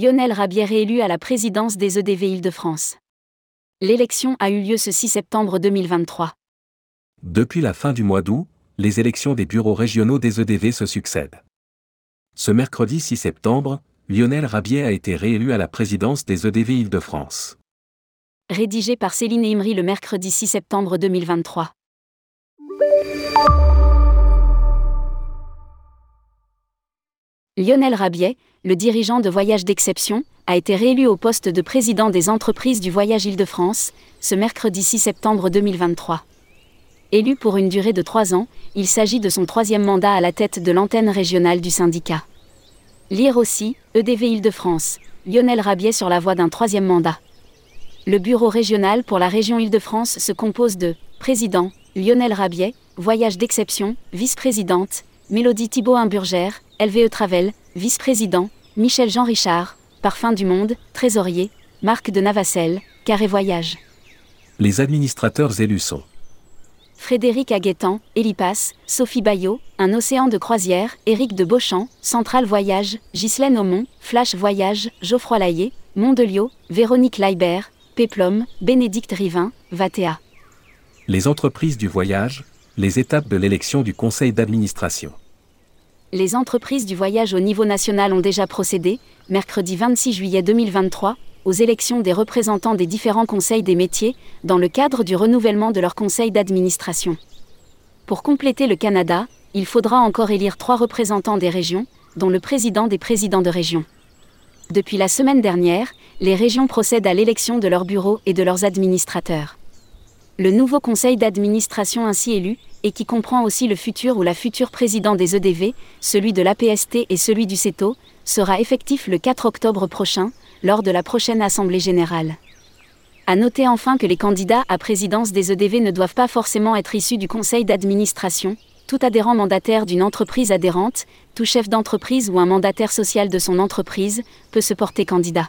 Lionel Rabier réélu à la présidence des EDV Île-de-France. L'élection a eu lieu ce 6 septembre 2023. Depuis la fin du mois d'août, les élections des bureaux régionaux des EDV se succèdent. Ce mercredi 6 septembre, Lionel Rabier a été réélu à la présidence des EDV Île-de-France. Rédigé par Céline Imri le mercredi 6 septembre 2023. Lionel Rabier, le dirigeant de Voyage d'Exception, a été réélu au poste de président des entreprises du voyage Île-de-France, ce mercredi 6 septembre 2023. Élu pour une durée de trois ans, il s'agit de son troisième mandat à la tête de l'antenne régionale du syndicat. Lire aussi, EDV Île-de-France, Lionel Rabier sur la voie d'un troisième mandat. Le bureau régional pour la région Île-de-France se compose de Président, Lionel Rabier, Voyage d'exception, Vice-présidente, Mélodie Thibault Imburgère, LVE Travel, Vice-président, Michel Jean Richard, Parfum du Monde, Trésorier, Marc de Navacelle, Carré Voyage. Les administrateurs élus sont Frédéric Aguetan, Elipas, Sophie Bayot, Un Océan de Croisière, Éric de Beauchamp, Central Voyage, Ghislaine Aumont, Flash Voyage, Geoffroy Laillé, Mondelio, Véronique Laibert, Péplum, Bénédicte Rivin, Vatea. les entreprises du voyage, les étapes de l'élection du conseil d'administration. Les entreprises du voyage au niveau national ont déjà procédé, mercredi 26 juillet 2023, aux élections des représentants des différents conseils des métiers, dans le cadre du renouvellement de leur conseil d'administration. Pour compléter le Canada, il faudra encore élire trois représentants des régions, dont le président des présidents de région. Depuis la semaine dernière, les régions procèdent à l'élection de leurs bureaux et de leurs administrateurs. Le nouveau conseil d'administration ainsi élu, et qui comprend aussi le futur ou la future président des EDV, celui de l'APST et celui du CETO, sera effectif le 4 octobre prochain, lors de la prochaine Assemblée générale. À noter enfin que les candidats à présidence des EDV ne doivent pas forcément être issus du conseil d'administration. Tout adhérent mandataire d'une entreprise adhérente, tout chef d'entreprise ou un mandataire social de son entreprise peut se porter candidat.